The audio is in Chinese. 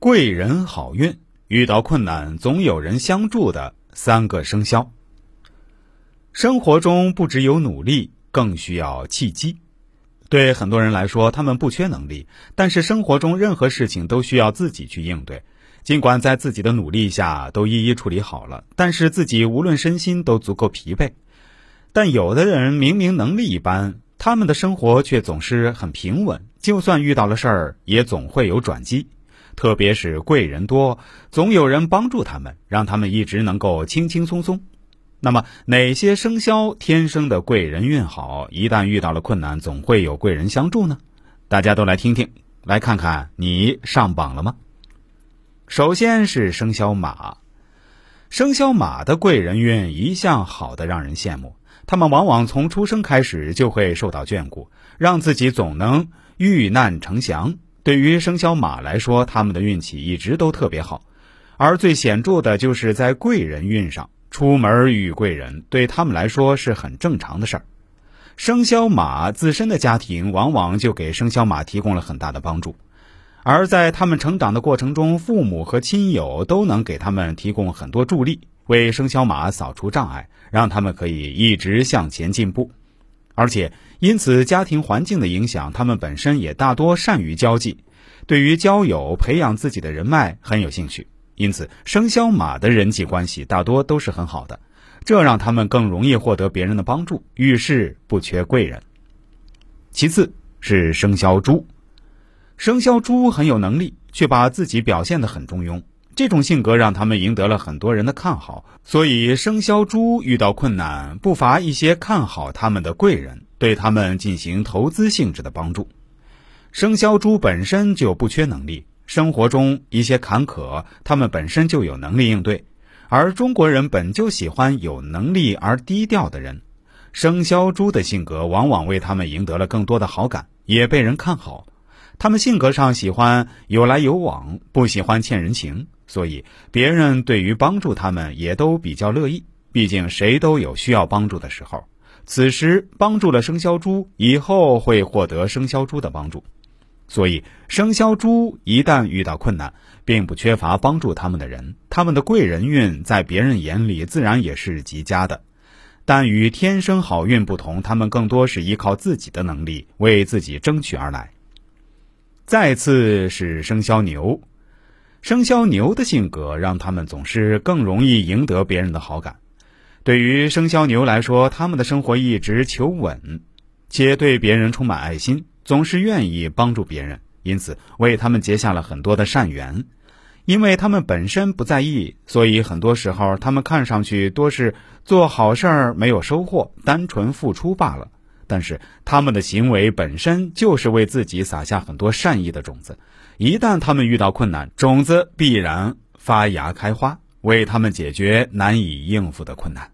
贵人好运，遇到困难总有人相助的三个生肖。生活中不只有努力，更需要契机。对很多人来说，他们不缺能力，但是生活中任何事情都需要自己去应对。尽管在自己的努力下都一一处理好了，但是自己无论身心都足够疲惫。但有的人明明能力一般，他们的生活却总是很平稳，就算遇到了事儿，也总会有转机。特别是贵人多，总有人帮助他们，让他们一直能够轻轻松松。那么，哪些生肖天生的贵人运好？一旦遇到了困难，总会有贵人相助呢？大家都来听听，来看看你上榜了吗？首先是生肖马，生肖马的贵人运一向好的让人羡慕。他们往往从出生开始就会受到眷顾，让自己总能遇难成祥。对于生肖马来说，他们的运气一直都特别好，而最显著的就是在贵人运上，出门遇贵人对他们来说是很正常的事儿。生肖马自身的家庭往往就给生肖马提供了很大的帮助，而在他们成长的过程中，父母和亲友都能给他们提供很多助力，为生肖马扫除障碍，让他们可以一直向前进步。而且，因此家庭环境的影响，他们本身也大多善于交际，对于交友、培养自己的人脉很有兴趣。因此，生肖马的人际关系大多都是很好的，这让他们更容易获得别人的帮助，遇事不缺贵人。其次是生肖猪，生肖猪很有能力，却把自己表现得很中庸。这种性格让他们赢得了很多人的看好，所以生肖猪遇到困难，不乏一些看好他们的贵人，对他们进行投资性质的帮助。生肖猪本身就不缺能力，生活中一些坎坷，他们本身就有能力应对。而中国人本就喜欢有能力而低调的人，生肖猪的性格往往为他们赢得了更多的好感，也被人看好。他们性格上喜欢有来有往，不喜欢欠人情。所以，别人对于帮助他们也都比较乐意。毕竟，谁都有需要帮助的时候。此时帮助了生肖猪，以后会获得生肖猪的帮助。所以，生肖猪一旦遇到困难，并不缺乏帮助他们的人。他们的贵人运在别人眼里自然也是极佳的。但与天生好运不同，他们更多是依靠自己的能力为自己争取而来。再次是生肖牛。生肖牛的性格让他们总是更容易赢得别人的好感。对于生肖牛来说，他们的生活一直求稳，且对别人充满爱心，总是愿意帮助别人，因此为他们结下了很多的善缘。因为他们本身不在意，所以很多时候他们看上去多是做好事儿没有收获，单纯付出罢了。但是他们的行为本身就是为自己撒下很多善意的种子。一旦他们遇到困难，种子必然发芽开花，为他们解决难以应付的困难。